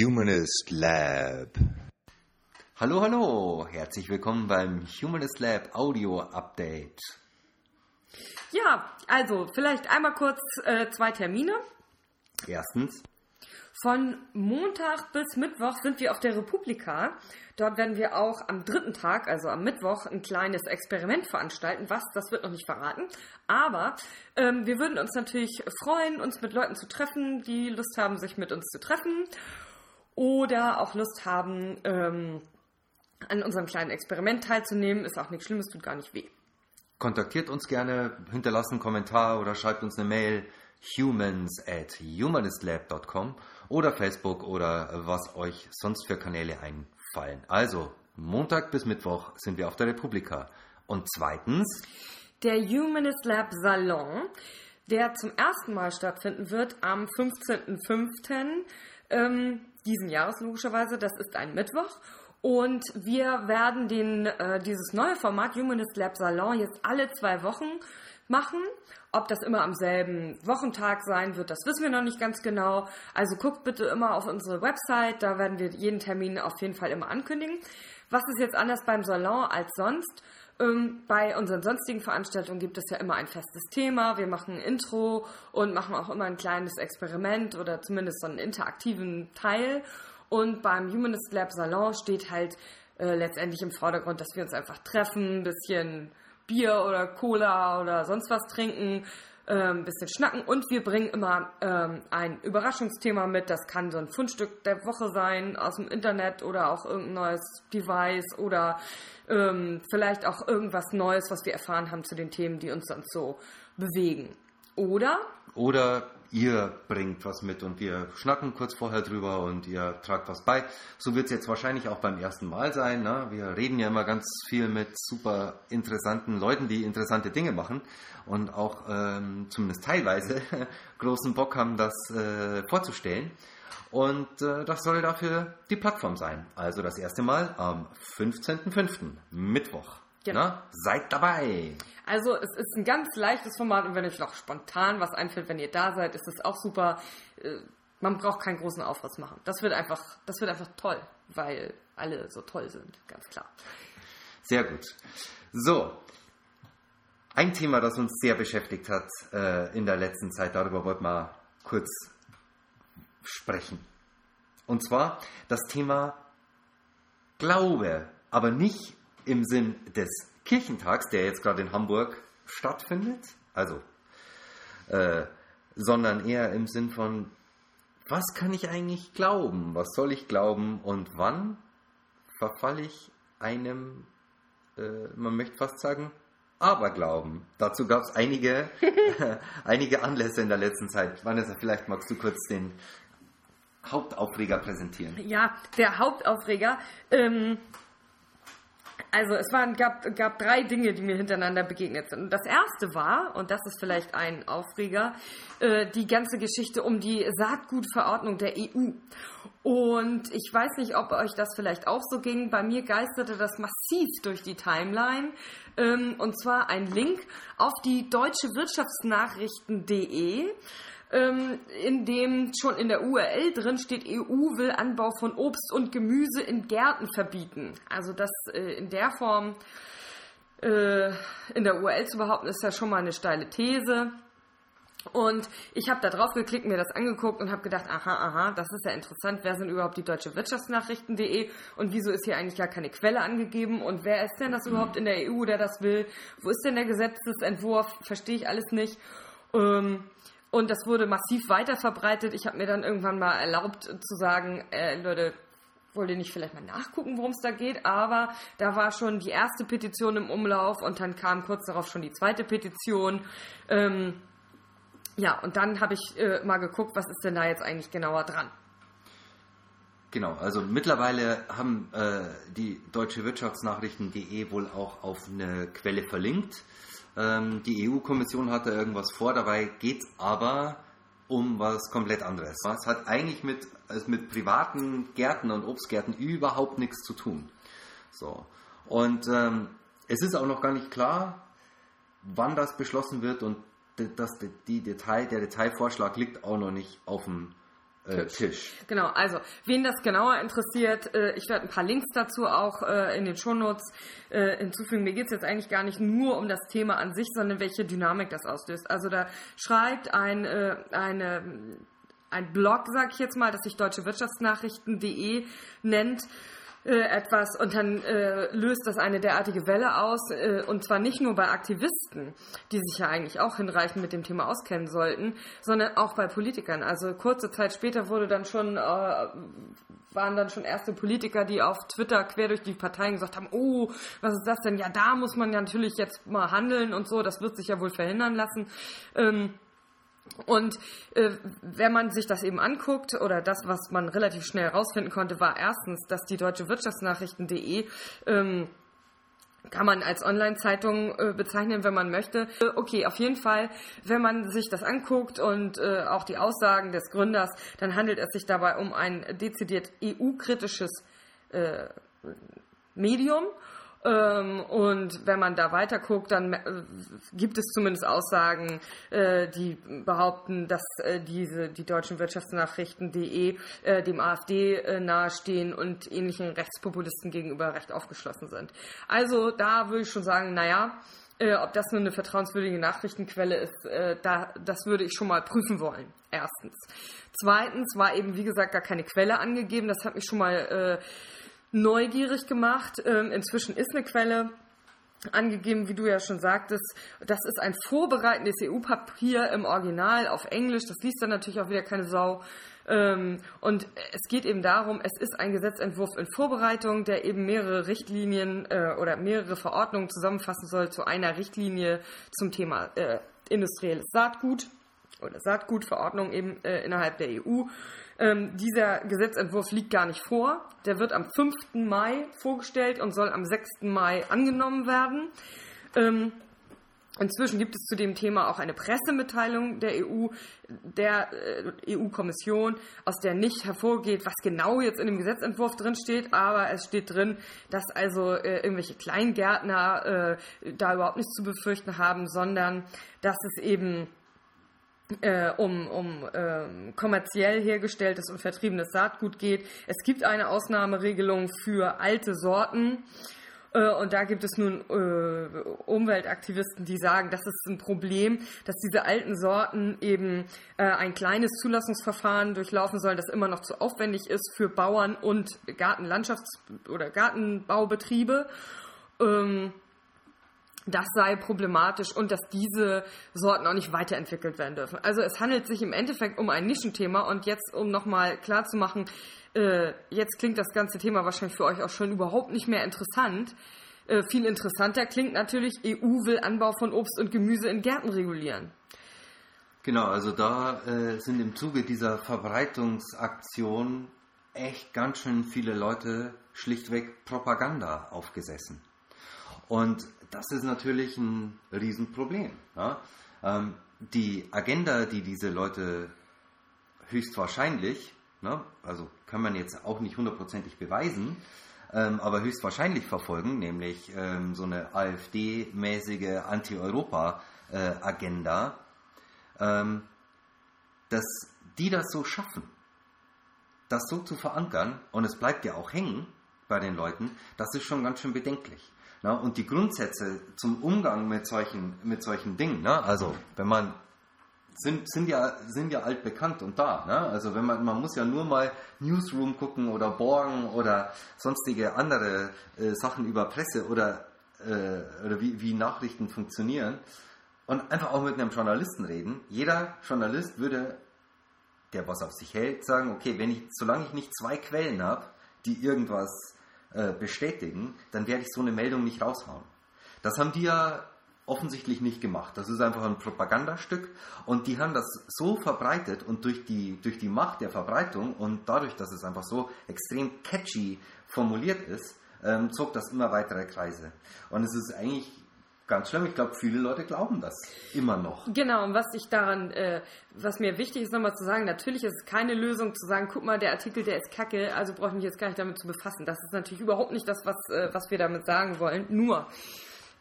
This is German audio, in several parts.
Humanist Lab. Hallo, hallo, herzlich willkommen beim Humanist Lab Audio Update. Ja, also vielleicht einmal kurz äh, zwei Termine. Erstens, Von Montag bis Mittwoch sind wir auf der Republika. Dort werden wir auch am dritten Tag, also am Mittwoch, ein kleines Experiment veranstalten. Was, das wird noch nicht verraten. Aber ähm, wir würden uns natürlich freuen, uns mit Leuten zu treffen, die Lust haben, sich mit uns zu treffen. Oder auch Lust haben, ähm, an unserem kleinen Experiment teilzunehmen. Ist auch nichts Schlimmes, tut gar nicht weh. kontaktiert uns gerne, hinterlasst einen Kommentar oder schreibt uns eine Mail humans at humanistlab.com oder Facebook oder was euch sonst für Kanäle einfallen. Also, Montag bis Mittwoch sind wir auf der Republika. Und zweitens, Der Humanist Lab Salon, der zum ersten Mal stattfinden wird am 15.05. Ähm, diesen Jahres logischerweise. Das ist ein Mittwoch. Und wir werden den, äh, dieses neue Format Humanist Lab Salon jetzt alle zwei Wochen machen. Ob das immer am selben Wochentag sein wird, das wissen wir noch nicht ganz genau. Also guckt bitte immer auf unsere Website, da werden wir jeden Termin auf jeden Fall immer ankündigen. Was ist jetzt anders beim Salon als sonst? Ähm, bei unseren sonstigen Veranstaltungen gibt es ja immer ein festes Thema. Wir machen ein Intro und machen auch immer ein kleines Experiment oder zumindest so einen interaktiven Teil. Und beim Humanist Lab Salon steht halt äh, letztendlich im Vordergrund, dass wir uns einfach treffen, ein bisschen Bier oder Cola oder sonst was trinken, ein bisschen schnacken und wir bringen immer ähm, ein Überraschungsthema mit. Das kann so ein Fundstück der Woche sein aus dem Internet oder auch irgendein neues Device oder ähm, vielleicht auch irgendwas Neues, was wir erfahren haben zu den Themen, die uns sonst so bewegen. Oder Oder ihr bringt was mit und wir schnacken kurz vorher drüber und ihr tragt was bei. So wird es jetzt wahrscheinlich auch beim ersten Mal sein. Ne? Wir reden ja immer ganz viel mit super interessanten Leuten, die interessante Dinge machen und auch ähm, zumindest teilweise großen Bock haben, das äh, vorzustellen. Und äh, das soll dafür die Plattform sein. Also das erste Mal am 15.05. Mittwoch. Genau. Na, seid dabei. Also es ist ein ganz leichtes Format und wenn euch noch spontan was einfällt, wenn ihr da seid, ist es auch super. Äh, Man braucht keinen großen Aufriss machen. Das wird einfach, das wird einfach toll, weil alle so toll sind, ganz klar. Sehr gut. So, ein Thema, das uns sehr beschäftigt hat äh, in der letzten Zeit, darüber wollten wir kurz sprechen. Und zwar das Thema Glaube, aber nicht im Sinn des Kirchentags, der jetzt gerade in Hamburg stattfindet, also, äh, sondern eher im Sinn von, was kann ich eigentlich glauben? Was soll ich glauben? Und wann verfalle ich einem äh, man möchte fast sagen, Aberglauben. Dazu gab es einige, einige Anlässe in der letzten Zeit. Vanessa, vielleicht magst du kurz den Hauptaufreger präsentieren. Ja, der Hauptaufreger. Ähm, also es waren, gab, gab drei Dinge, die mir hintereinander begegnet sind. Und das erste war, und das ist vielleicht ein Aufreger, äh, die ganze Geschichte um die Saatgutverordnung der EU. Und ich weiß nicht, ob euch das vielleicht auch so ging. Bei mir geisterte das massiv durch die Timeline. Ähm, und zwar ein Link auf die deutsche Wirtschaftsnachrichten.de ähm, in dem schon in der URL drin steht, EU will Anbau von Obst und Gemüse in Gärten verbieten. Also das äh, in der Form äh, in der URL zu behaupten, ist ja schon mal eine steile These. Und ich habe da drauf geklickt, mir das angeguckt und habe gedacht, aha, aha, das ist ja interessant. Wer sind überhaupt die deutsche Wirtschaftsnachrichten.de und wieso ist hier eigentlich gar keine Quelle angegeben und wer ist denn das überhaupt in der EU, der das will? Wo ist denn der Gesetzesentwurf? Verstehe ich alles nicht. Ähm, und das wurde massiv weiter verbreitet. Ich habe mir dann irgendwann mal erlaubt zu sagen, äh, Leute, wollt ihr nicht vielleicht mal nachgucken, worum es da geht? Aber da war schon die erste Petition im Umlauf und dann kam kurz darauf schon die zweite Petition. Ähm, ja, und dann habe ich äh, mal geguckt, was ist denn da jetzt eigentlich genauer dran. Genau, also mittlerweile haben äh, die deutsche Wirtschaftsnachrichten.de wohl auch auf eine Quelle verlinkt. Ähm, die EU-Kommission hatte irgendwas vor, dabei geht aber um was komplett anderes. Es hat eigentlich mit, also mit privaten Gärten und Obstgärten überhaupt nichts zu tun. So. Und ähm, es ist auch noch gar nicht klar, wann das beschlossen wird und das, die Detail, der Detailvorschlag liegt auch noch nicht auf dem äh, Tisch. Genau, also wen das genauer interessiert, äh, ich werde ein paar Links dazu auch äh, in den Shownotes äh, hinzufügen. Mir geht es jetzt eigentlich gar nicht nur um das Thema an sich, sondern welche Dynamik das auslöst. Also da schreibt ein, äh, eine, ein Blog, sag ich jetzt mal, das sich deutschewirtschaftsnachrichten.de nennt, äh, etwas und dann äh, löst das eine derartige Welle aus äh, und zwar nicht nur bei Aktivisten, die sich ja eigentlich auch hinreichend mit dem Thema auskennen sollten, sondern auch bei Politikern. Also kurze Zeit später wurde dann schon äh, waren dann schon erste Politiker, die auf Twitter quer durch die Parteien gesagt haben, oh, was ist das denn? Ja, da muss man ja natürlich jetzt mal handeln und so, das wird sich ja wohl verhindern lassen. Ähm, und äh, wenn man sich das eben anguckt, oder das, was man relativ schnell herausfinden konnte, war erstens, dass die deutsche Wirtschaftsnachrichten.de ähm, kann man als Online-Zeitung äh, bezeichnen, wenn man möchte. Okay, auf jeden Fall, wenn man sich das anguckt und äh, auch die Aussagen des Gründers, dann handelt es sich dabei um ein dezidiert EU-kritisches äh, Medium ähm, und wenn man da weiter guckt, dann äh, gibt es zumindest Aussagen, äh, die behaupten, dass äh, diese, die deutschen Wirtschaftsnachrichten.de äh, dem AfD äh, nahestehen und ähnlichen Rechtspopulisten gegenüber recht aufgeschlossen sind. Also da würde ich schon sagen, naja, äh, ob das nur eine vertrauenswürdige Nachrichtenquelle ist, äh, da, das würde ich schon mal prüfen wollen. Erstens. Zweitens war eben, wie gesagt, gar keine Quelle angegeben. Das hat mich schon mal äh, neugierig gemacht. Ähm, inzwischen ist eine Quelle angegeben, wie du ja schon sagtest. Das ist ein vorbereitendes EU-Papier im Original auf Englisch. Das liest dann natürlich auch wieder keine Sau. Ähm, und es geht eben darum, es ist ein Gesetzentwurf in Vorbereitung, der eben mehrere Richtlinien äh, oder mehrere Verordnungen zusammenfassen soll zu einer Richtlinie zum Thema äh, industrielles Saatgut oder Saatgutverordnung eben äh, innerhalb der EU. Ähm, dieser Gesetzentwurf liegt gar nicht vor. Der wird am 5. Mai vorgestellt und soll am 6. Mai angenommen werden. Ähm, Inzwischen gibt es zu dem Thema auch eine Pressemitteilung der EU, der äh, EU-Kommission, aus der nicht hervorgeht, was genau jetzt in dem Gesetzentwurf drin steht, aber es steht drin, dass also äh, irgendwelche Kleingärtner äh, da überhaupt nichts zu befürchten haben, sondern dass es eben äh, um, um äh, kommerziell hergestelltes und vertriebenes Saatgut geht. Es gibt eine Ausnahmeregelung für alte Sorten. Äh, und da gibt es nun äh, Umweltaktivisten, die sagen, das ist ein Problem, dass diese alten Sorten eben äh, ein kleines Zulassungsverfahren durchlaufen sollen, das immer noch zu aufwendig ist für Bauern und Gartenlandschafts- oder Gartenbaubetriebe. Ähm, das sei problematisch und dass diese Sorten auch nicht weiterentwickelt werden dürfen. Also es handelt sich im Endeffekt um ein Nischenthema und jetzt, um nochmal klarzumachen, äh, jetzt klingt das ganze Thema wahrscheinlich für euch auch schon überhaupt nicht mehr interessant. Äh, viel interessanter klingt natürlich, EU will Anbau von Obst und Gemüse in Gärten regulieren. Genau, also da äh, sind im Zuge dieser Verbreitungsaktion echt ganz schön viele Leute schlichtweg Propaganda aufgesessen. Und das ist natürlich ein Riesenproblem. Ja? Ähm, die Agenda, die diese Leute höchstwahrscheinlich, ne, also kann man jetzt auch nicht hundertprozentig beweisen, ähm, aber höchstwahrscheinlich verfolgen, nämlich ähm, so eine AfD-mäßige Anti-Europa-Agenda, ähm, dass die das so schaffen, das so zu verankern, und es bleibt ja auch hängen bei den Leuten, das ist schon ganz schön bedenklich. Na, und die Grundsätze zum Umgang mit solchen, mit solchen Dingen, ne? also wenn man sind, sind, ja, sind ja altbekannt und da. Ne? Also wenn man, man muss ja nur mal Newsroom gucken oder Borgen oder sonstige andere äh, Sachen über Presse oder, äh, oder wie, wie Nachrichten funktionieren und einfach auch mit einem Journalisten reden. Jeder Journalist würde, der was auf sich hält, sagen, okay, wenn ich, solange ich nicht zwei Quellen habe, die irgendwas äh, bestätigen, dann werde ich so eine Meldung nicht raushauen. Das haben die ja offensichtlich nicht gemacht. Das ist einfach ein Propagandastück und die haben das so verbreitet und durch die, durch die Macht der Verbreitung und dadurch, dass es einfach so extrem catchy formuliert ist, ähm, zog das immer weitere Kreise. Und es ist eigentlich ganz schlimm. Ich glaube, viele Leute glauben das immer noch. Genau, und was ich daran, äh, was mir wichtig ist, nochmal zu sagen, natürlich ist es keine Lösung zu sagen, guck mal, der Artikel, der ist kacke, also brauche ich mich jetzt gar nicht damit zu befassen. Das ist natürlich überhaupt nicht das, was, äh, was wir damit sagen wollen. Nur,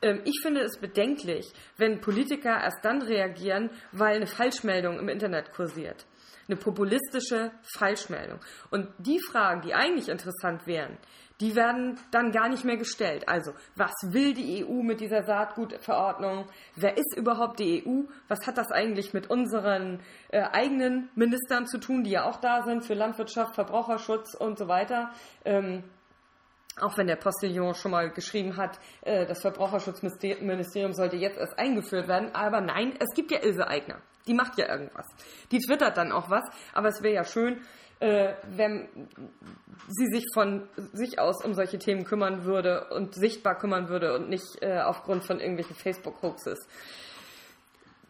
ähm, ich finde es bedenklich, wenn Politiker erst dann reagieren, weil eine Falschmeldung im Internet kursiert. Eine populistische Falschmeldung. Und die Fragen, die eigentlich interessant wären, die werden dann gar nicht mehr gestellt. Also, was will die EU mit dieser Saatgutverordnung? Wer ist überhaupt die EU? Was hat das eigentlich mit unseren äh, eigenen Ministern zu tun, die ja auch da sind für Landwirtschaft, Verbraucherschutz und so weiter? Ähm, auch wenn der Postillon schon mal geschrieben hat, äh, das Verbraucherschutzministerium sollte jetzt erst eingeführt werden. Aber nein, es gibt ja Ilse Eigner. Die macht ja irgendwas. Die twittert dann auch was. Aber es wäre ja schön, äh, wenn sie sich von sich aus um solche Themen kümmern würde und sichtbar kümmern würde und nicht äh, aufgrund von irgendwelchen Facebook-Hoaxes.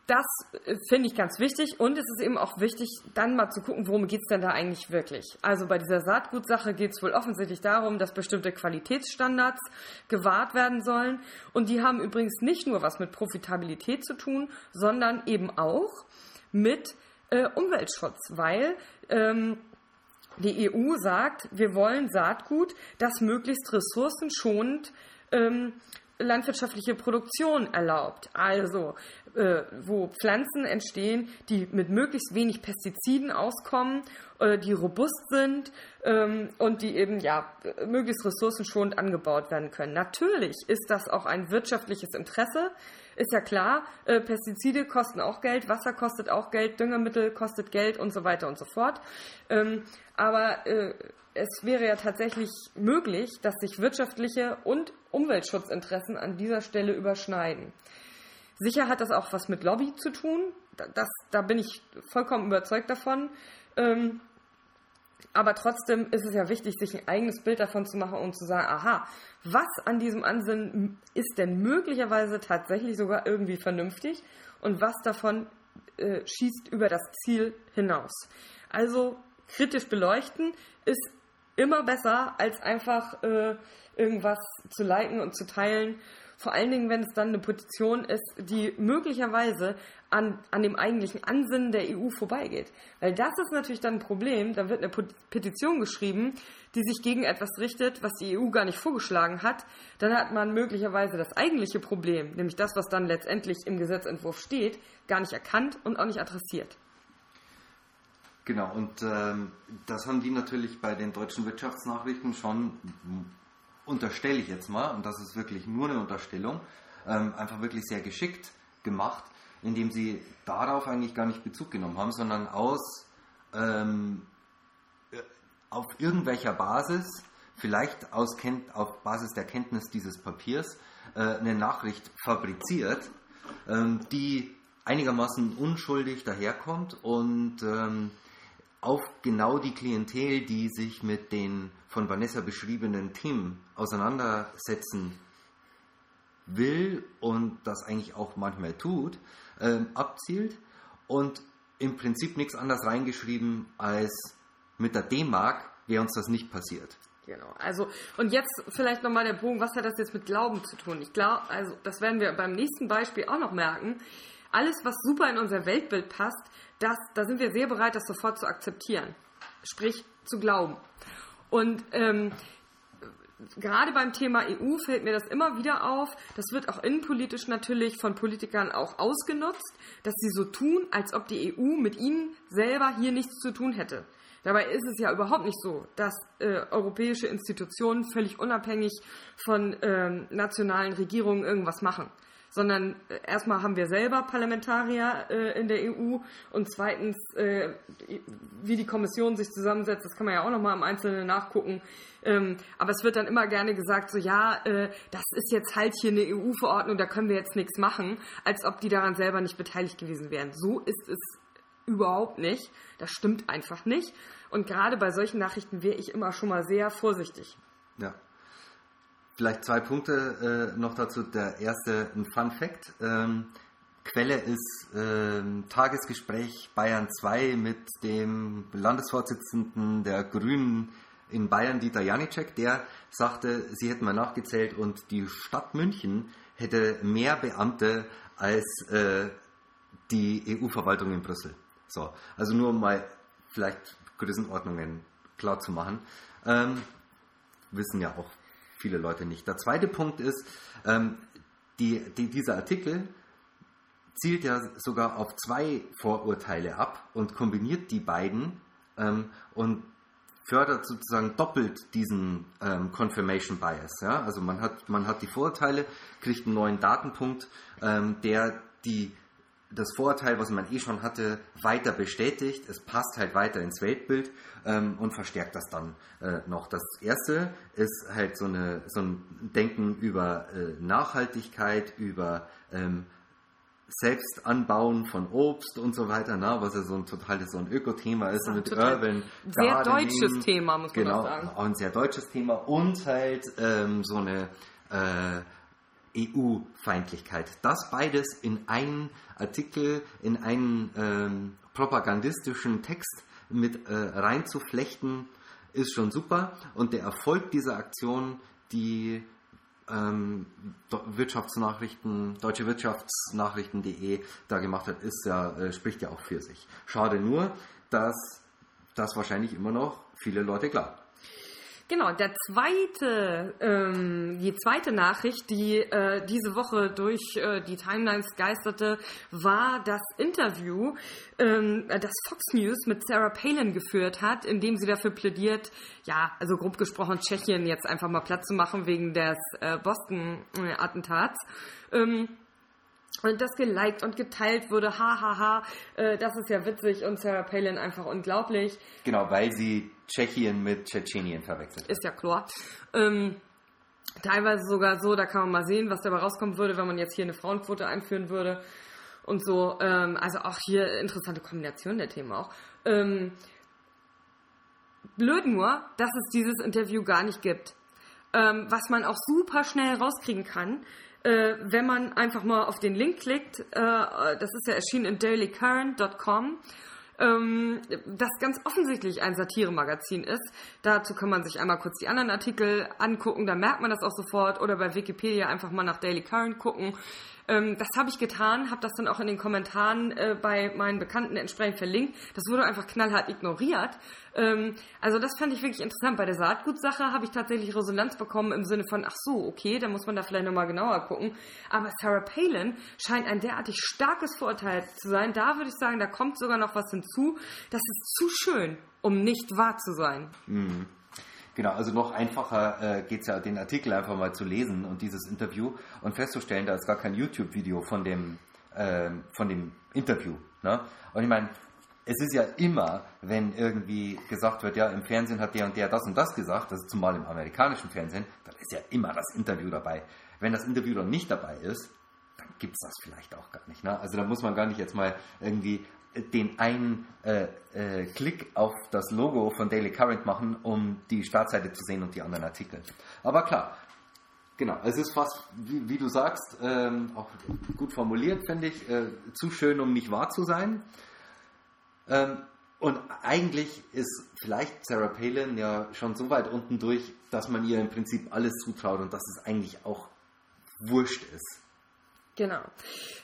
Das äh, finde ich ganz wichtig und es ist eben auch wichtig, dann mal zu gucken, worum geht es denn da eigentlich wirklich. Also bei dieser Saatgutsache geht es wohl offensichtlich darum, dass bestimmte Qualitätsstandards gewahrt werden sollen und die haben übrigens nicht nur was mit Profitabilität zu tun, sondern eben auch mit äh, Umweltschutz, weil ähm, die EU sagt, wir wollen Saatgut, das möglichst ressourcenschonend ähm, landwirtschaftliche Produktion erlaubt. Also, äh, wo Pflanzen entstehen, die mit möglichst wenig Pestiziden auskommen, äh, die robust sind ähm, und die eben ja möglichst ressourcenschonend angebaut werden können. Natürlich ist das auch ein wirtschaftliches Interesse. Ist ja klar, äh, Pestizide kosten auch Geld, Wasser kostet auch Geld, Düngemittel kostet Geld und so weiter und so fort. Ähm, aber äh, es wäre ja tatsächlich möglich, dass sich wirtschaftliche und Umweltschutzinteressen an dieser Stelle überschneiden. Sicher hat das auch was mit Lobby zu tun. Das, da bin ich vollkommen überzeugt davon. Ähm, aber trotzdem ist es ja wichtig, sich ein eigenes Bild davon zu machen und zu sagen, aha, was an diesem Ansinnen ist denn möglicherweise tatsächlich sogar irgendwie vernünftig und was davon äh, schießt über das Ziel hinaus. Also kritisch beleuchten ist immer besser, als einfach äh, irgendwas zu liken und zu teilen. Vor allen Dingen, wenn es dann eine Petition ist, die möglicherweise an, an dem eigentlichen Ansinnen der EU vorbeigeht. Weil das ist natürlich dann ein Problem. Da wird eine Petition geschrieben, die sich gegen etwas richtet, was die EU gar nicht vorgeschlagen hat. Dann hat man möglicherweise das eigentliche Problem, nämlich das, was dann letztendlich im Gesetzentwurf steht, gar nicht erkannt und auch nicht adressiert. Genau, und ähm, das haben die natürlich bei den deutschen Wirtschaftsnachrichten schon, unterstelle ich jetzt mal, und das ist wirklich nur eine Unterstellung, ähm, einfach wirklich sehr geschickt gemacht, indem sie darauf eigentlich gar nicht Bezug genommen haben, sondern aus ähm, äh, auf irgendwelcher Basis, vielleicht aus, auf Basis der Kenntnis dieses Papiers, äh, eine Nachricht fabriziert, ähm, die einigermaßen unschuldig daherkommt und ähm, auf genau die Klientel, die sich mit den von Vanessa beschriebenen Themen auseinandersetzen will und das eigentlich auch manchmal tut, ähm, abzielt und im Prinzip nichts anderes reingeschrieben als mit der D-Mark wäre uns das nicht passiert. Genau. Also, und jetzt vielleicht nochmal der Bogen, was hat das jetzt mit Glauben zu tun? Ich glaube, also, das werden wir beim nächsten Beispiel auch noch merken. Alles, was super in unser Weltbild passt, das, da sind wir sehr bereit, das sofort zu akzeptieren. Sprich, zu glauben. Und ähm, gerade beim Thema EU fällt mir das immer wieder auf. Das wird auch innenpolitisch natürlich von Politikern auch ausgenutzt, dass sie so tun, als ob die EU mit ihnen selber hier nichts zu tun hätte. Dabei ist es ja überhaupt nicht so, dass äh, europäische Institutionen völlig unabhängig von ähm, nationalen Regierungen irgendwas machen sondern äh, erstmal haben wir selber Parlamentarier äh, in der EU und zweitens, äh, wie die Kommission sich zusammensetzt, das kann man ja auch nochmal im Einzelnen nachgucken. Ähm, aber es wird dann immer gerne gesagt, so ja, äh, das ist jetzt halt hier eine EU-Verordnung, da können wir jetzt nichts machen, als ob die daran selber nicht beteiligt gewesen wären. So ist es überhaupt nicht. Das stimmt einfach nicht. Und gerade bei solchen Nachrichten wäre ich immer schon mal sehr vorsichtig. Ja, Vielleicht zwei Punkte äh, noch dazu. Der erste, ein Fun Fact. Ähm, Quelle ist ähm, Tagesgespräch Bayern 2 mit dem Landesvorsitzenden der Grünen in Bayern, Dieter Janicek. Der sagte, sie hätten mal nachgezählt und die Stadt München hätte mehr Beamte als äh, die EU-Verwaltung in Brüssel. So, also nur um mal vielleicht Größenordnungen klar zu machen. Ähm, wissen ja auch viele Leute nicht. Der zweite Punkt ist, ähm, die, die, dieser Artikel zielt ja sogar auf zwei Vorurteile ab und kombiniert die beiden ähm, und fördert sozusagen doppelt diesen ähm, Confirmation Bias. Ja? Also man hat, man hat die Vorurteile, kriegt einen neuen Datenpunkt, ähm, der die, das Vorurteil, was man eh schon hatte, weiter bestätigt. Es passt halt weiter ins Weltbild ähm, und verstärkt das dann äh, noch. Das erste ist halt so, eine, so ein Denken über äh, Nachhaltigkeit, über ähm, selbst anbauen von Obst und so weiter, na, was ja so ein totales so ein Öko-Thema ist, mit Urban Sehr Gardening. deutsches Thema, muss man genau, sagen. Auch ein sehr deutsches Thema und halt ähm, so eine äh, EU-Feindlichkeit. Das beides in einen Artikel, in einen ähm, propagandistischen Text mit äh, reinzuflechten, ist schon super. Und der Erfolg dieser Aktion, die ähm, Wirtschaftsnachrichten, deutsche Wirtschaftsnachrichten.de da gemacht hat, ist ja, äh, spricht ja auch für sich. Schade nur, dass das wahrscheinlich immer noch viele Leute glauben. Genau, der zweite, ähm, die zweite Nachricht, die äh, diese Woche durch äh, die Timelines geisterte, war das Interview, ähm, das Fox News mit Sarah Palin geführt hat, in dem sie dafür plädiert, ja, also grob gesprochen, Tschechien jetzt einfach mal Platz zu machen wegen des äh, Boston-Attentats. Ähm, und das geliked und geteilt wurde, hahaha, ha, ha, äh, das ist ja witzig und Sarah Palin einfach unglaublich. Genau, weil sie Tschechien mit Tschetschenien verwechselt. Ist ja klar. Ähm, teilweise sogar so, da kann man mal sehen, was dabei rauskommen würde, wenn man jetzt hier eine Frauenquote einführen würde und so. Ähm, also auch hier interessante Kombination der Themen auch. Ähm, blöd nur, dass es dieses Interview gar nicht gibt. Ähm, was man auch super schnell rauskriegen kann, äh, wenn man einfach mal auf den Link klickt, äh, das ist ja erschienen in dailycurrent.com, ähm, das ganz offensichtlich ein Satiremagazin ist. Dazu kann man sich einmal kurz die anderen Artikel angucken, da merkt man das auch sofort, oder bei Wikipedia einfach mal nach Daily Current gucken. Ähm, das habe ich getan, habe das dann auch in den Kommentaren äh, bei meinen Bekannten entsprechend verlinkt. Das wurde einfach knallhart ignoriert. Ähm, also das fand ich wirklich interessant. Bei der Saatgutsache habe ich tatsächlich Resonanz bekommen im Sinne von, ach so, okay, da muss man da vielleicht nochmal genauer gucken. Aber Sarah Palin scheint ein derartig starkes Vorurteil zu sein. Da würde ich sagen, da kommt sogar noch was hinzu. Das ist zu schön, um nicht wahr zu sein. Mhm. Genau, also noch einfacher äh, geht es ja, den Artikel einfach mal zu lesen und dieses Interview und festzustellen, da ist gar kein YouTube-Video von dem, äh, von dem Interview. Ne? Und ich meine, es ist ja immer, wenn irgendwie gesagt wird, ja, im Fernsehen hat der und der das und das gesagt, das ist zumal im amerikanischen Fernsehen, dann ist ja immer das Interview dabei. Wenn das Interview dann nicht dabei ist, dann gibt es das vielleicht auch gar nicht. Ne? Also da muss man gar nicht jetzt mal irgendwie den einen äh, äh, Klick auf das Logo von Daily Current machen, um die Startseite zu sehen und die anderen Artikel. Aber klar, genau, es ist fast, wie, wie du sagst, ähm, auch gut formuliert, finde ich, äh, zu schön, um nicht wahr zu sein. Ähm, und eigentlich ist vielleicht Sarah Palin ja schon so weit unten durch, dass man ihr im Prinzip alles zutraut und dass es eigentlich auch wurscht ist. Genau.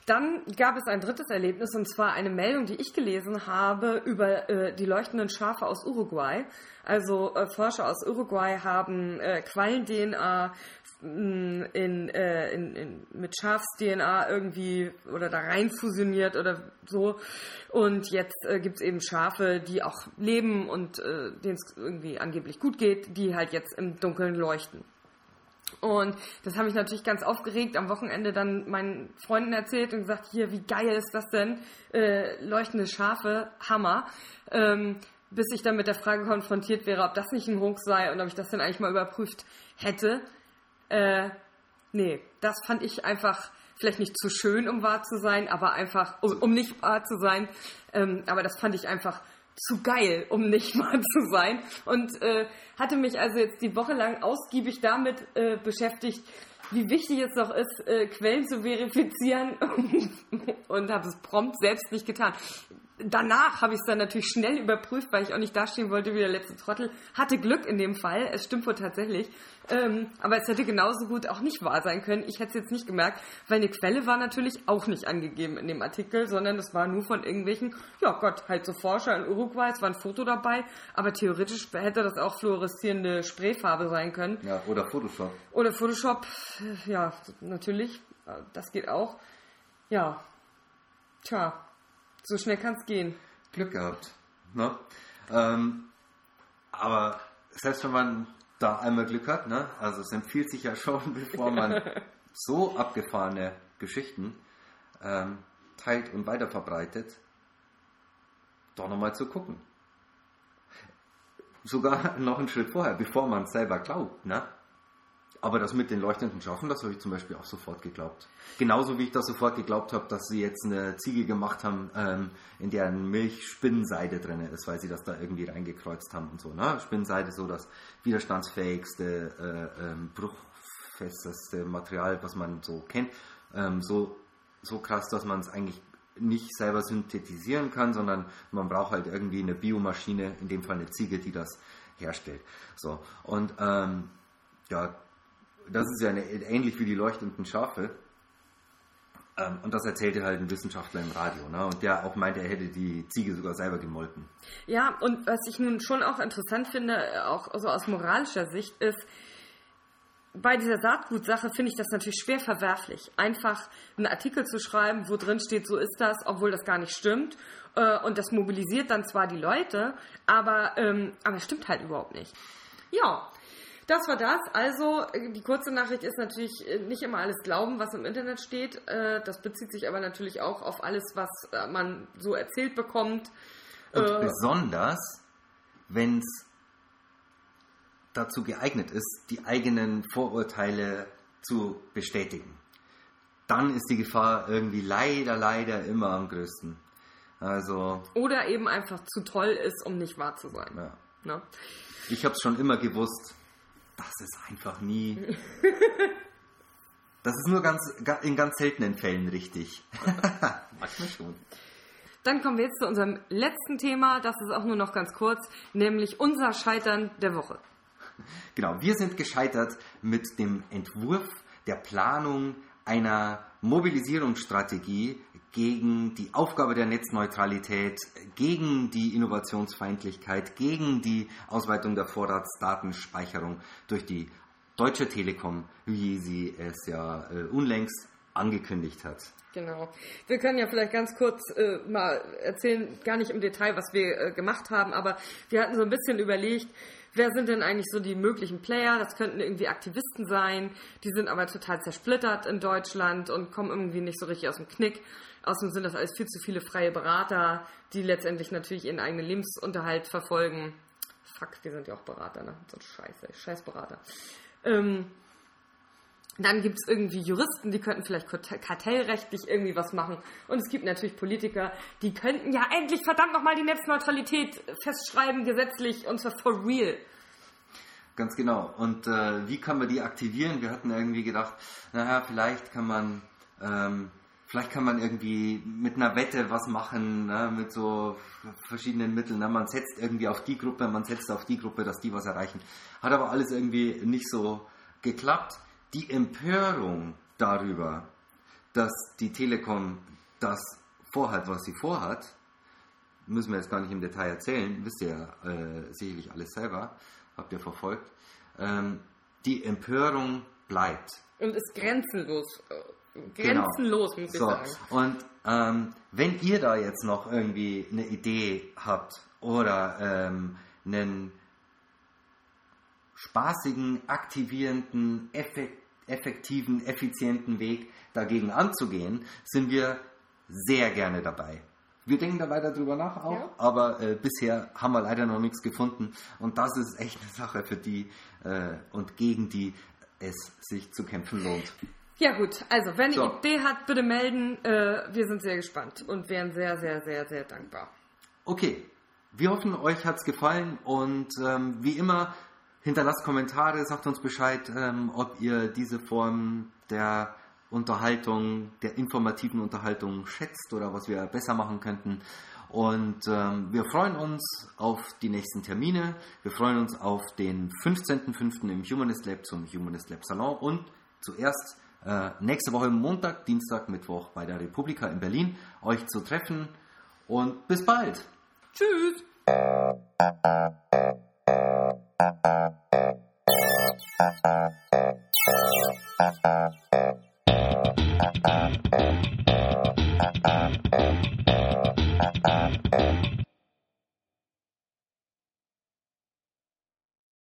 Dann gab es ein drittes Erlebnis und zwar eine Meldung, die ich gelesen habe über äh, die leuchtenden Schafe aus Uruguay. Also äh, Forscher aus Uruguay haben äh, Quallen-DNA mm, in, äh, in, in, mit Schafs-DNA irgendwie oder da rein fusioniert oder so. Und jetzt äh, gibt es eben Schafe, die auch leben und äh, denen es irgendwie angeblich gut geht, die halt jetzt im Dunkeln leuchten. Und das habe ich natürlich ganz aufgeregt am Wochenende dann meinen Freunden erzählt und gesagt, hier, wie geil ist das denn? Äh, leuchtende Schafe, Hammer. Ähm, bis ich dann mit der Frage konfrontiert wäre, ob das nicht ein Hoax sei und ob ich das dann eigentlich mal überprüft hätte. Äh, nee, das fand ich einfach vielleicht nicht zu schön, um wahr zu sein, aber einfach, um, um nicht wahr zu sein. Ähm, aber das fand ich einfach zu geil, um nicht wahr zu sein. Und äh, hatte mich also jetzt die Woche lang ausgiebig damit äh, beschäftigt, wie wichtig es doch ist, äh, Quellen zu verifizieren und habe es prompt selbst nicht getan danach habe ich es dann natürlich schnell überprüft, weil ich auch nicht dastehen wollte wie der letzte Trottel. Hatte Glück in dem Fall, es stimmt wohl tatsächlich. Ähm, aber es hätte genauso gut auch nicht wahr sein können. Ich hätte es jetzt nicht gemerkt, weil eine Quelle war natürlich auch nicht angegeben in dem Artikel, sondern es war nur von irgendwelchen, ja Gott, halt so Forscher in Uruguay, es war ein Foto dabei, aber theoretisch hätte das auch fluoreszierende Sprayfarbe sein können. Ja, oder Photoshop. Oder Photoshop, ja, natürlich, das geht auch. Ja, Tja, so schnell kann es gehen. Glück gehabt. Ne? Ähm, aber selbst wenn man da einmal Glück hat, ne? also es empfiehlt sich ja schon, bevor man so abgefahrene Geschichten ähm, teilt und weiterverbreitet, doch nochmal zu gucken. Sogar noch einen Schritt vorher, bevor man es selber glaubt. Ne? Aber das mit den leuchtenden Schafen, das habe ich zum Beispiel auch sofort geglaubt. Genauso wie ich das sofort geglaubt habe, dass sie jetzt eine Ziege gemacht haben, ähm, in deren Milch Spinnenseide drin ist, weil sie das da irgendwie reingekreuzt haben und so. Ne? Spinnenseide so das widerstandsfähigste, äh, ähm, bruchfesteste Material, was man so kennt. Ähm, so, so krass, dass man es eigentlich nicht selber synthetisieren kann, sondern man braucht halt irgendwie eine Biomaschine, in dem Fall eine Ziege, die das herstellt. So und ähm, ja, das ist ja eine, ähnlich wie die leuchtenden Schafe. Ähm, und das erzählte halt ein Wissenschaftler im Radio, ne? Und der auch meinte, er hätte die Ziege sogar selber gemolken. Ja, und was ich nun schon auch interessant finde, auch so aus moralischer Sicht, ist, bei dieser Saatgutsache finde ich das natürlich schwer verwerflich. Einfach einen Artikel zu schreiben, wo drin steht, so ist das, obwohl das gar nicht stimmt. Äh, und das mobilisiert dann zwar die Leute, aber, ähm, aber es stimmt halt überhaupt nicht. Ja, das war das. Also, die kurze Nachricht ist natürlich äh, nicht immer alles glauben, was im Internet steht. Äh, das bezieht sich aber natürlich auch auf alles, was äh, man so erzählt bekommt. Und äh, besonders, wenn es dazu geeignet ist, die eigenen Vorurteile zu bestätigen. Dann ist die Gefahr irgendwie leider, leider immer am größten. Also. Oder eben einfach zu toll ist, um nicht wahr zu sein. Ja. Ne? Ich habe es schon immer gewusst, das ist einfach nie. Das ist nur ganz, in ganz seltenen Fällen richtig. Manchmal schon. Dann kommen wir jetzt zu unserem letzten Thema. Das ist auch nur noch ganz kurz, nämlich unser Scheitern der Woche. Genau, wir sind gescheitert mit dem Entwurf der Planung einer Mobilisierungsstrategie gegen die Aufgabe der Netzneutralität, gegen die Innovationsfeindlichkeit, gegen die Ausweitung der Vorratsdatenspeicherung durch die Deutsche Telekom, wie sie es ja äh, unlängst angekündigt hat. Genau. Wir können ja vielleicht ganz kurz äh, mal erzählen, gar nicht im Detail, was wir äh, gemacht haben, aber wir hatten so ein bisschen überlegt, wer sind denn eigentlich so die möglichen Player? Das könnten irgendwie Aktivisten sein, die sind aber total zersplittert in Deutschland und kommen irgendwie nicht so richtig aus dem Knick. Außerdem sind das alles viel zu viele freie Berater, die letztendlich natürlich ihren eigenen Lebensunterhalt verfolgen. Fuck, wir sind ja auch Berater, ne? So ein Scheiße, Scheißberater. Ähm, dann gibt es irgendwie Juristen, die könnten vielleicht kartellrechtlich irgendwie was machen. Und es gibt natürlich Politiker, die könnten ja endlich verdammt nochmal die Netzneutralität festschreiben, gesetzlich, und zwar for real. Ganz genau. Und äh, wie kann man die aktivieren? Wir hatten irgendwie gedacht, naja, vielleicht kann man, ähm, vielleicht kann man irgendwie mit einer Wette was machen, ne, mit so verschiedenen Mitteln. Ne? Man setzt irgendwie auf die Gruppe, man setzt auf die Gruppe, dass die was erreichen. Hat aber alles irgendwie nicht so geklappt die Empörung darüber, dass die Telekom das vorhat, was sie vorhat, müssen wir jetzt gar nicht im Detail erzählen, wisst ihr äh, sicherlich alles selber, habt ihr verfolgt. Ähm, die Empörung bleibt. Und ist grenzenlos. Äh, grenzenlos, genau. muss ich so. sagen. Und ähm, wenn ihr da jetzt noch irgendwie eine Idee habt oder ähm, einen spaßigen, aktivierenden, effektiven, effektiven, effizienten Weg dagegen anzugehen, sind wir sehr gerne dabei. Wir denken da weiter drüber nach auch, ja. aber äh, bisher haben wir leider noch nichts gefunden und das ist echt eine Sache, für die äh, und gegen die es sich zu kämpfen lohnt. Ja gut, also wenn so. ihr Idee habt, bitte melden. Äh, wir sind sehr gespannt und wären sehr, sehr, sehr, sehr dankbar. Okay, wir hoffen, euch hat es gefallen und ähm, wie immer Hinterlasst Kommentare, sagt uns Bescheid, ähm, ob ihr diese Form der Unterhaltung, der informativen Unterhaltung schätzt oder was wir besser machen könnten. Und ähm, wir freuen uns auf die nächsten Termine. Wir freuen uns auf den 15.05. im Humanist Lab zum Humanist Lab Salon und zuerst äh, nächste Woche Montag, Dienstag, Mittwoch bei der Republika in Berlin euch zu treffen. Und bis bald. Tschüss.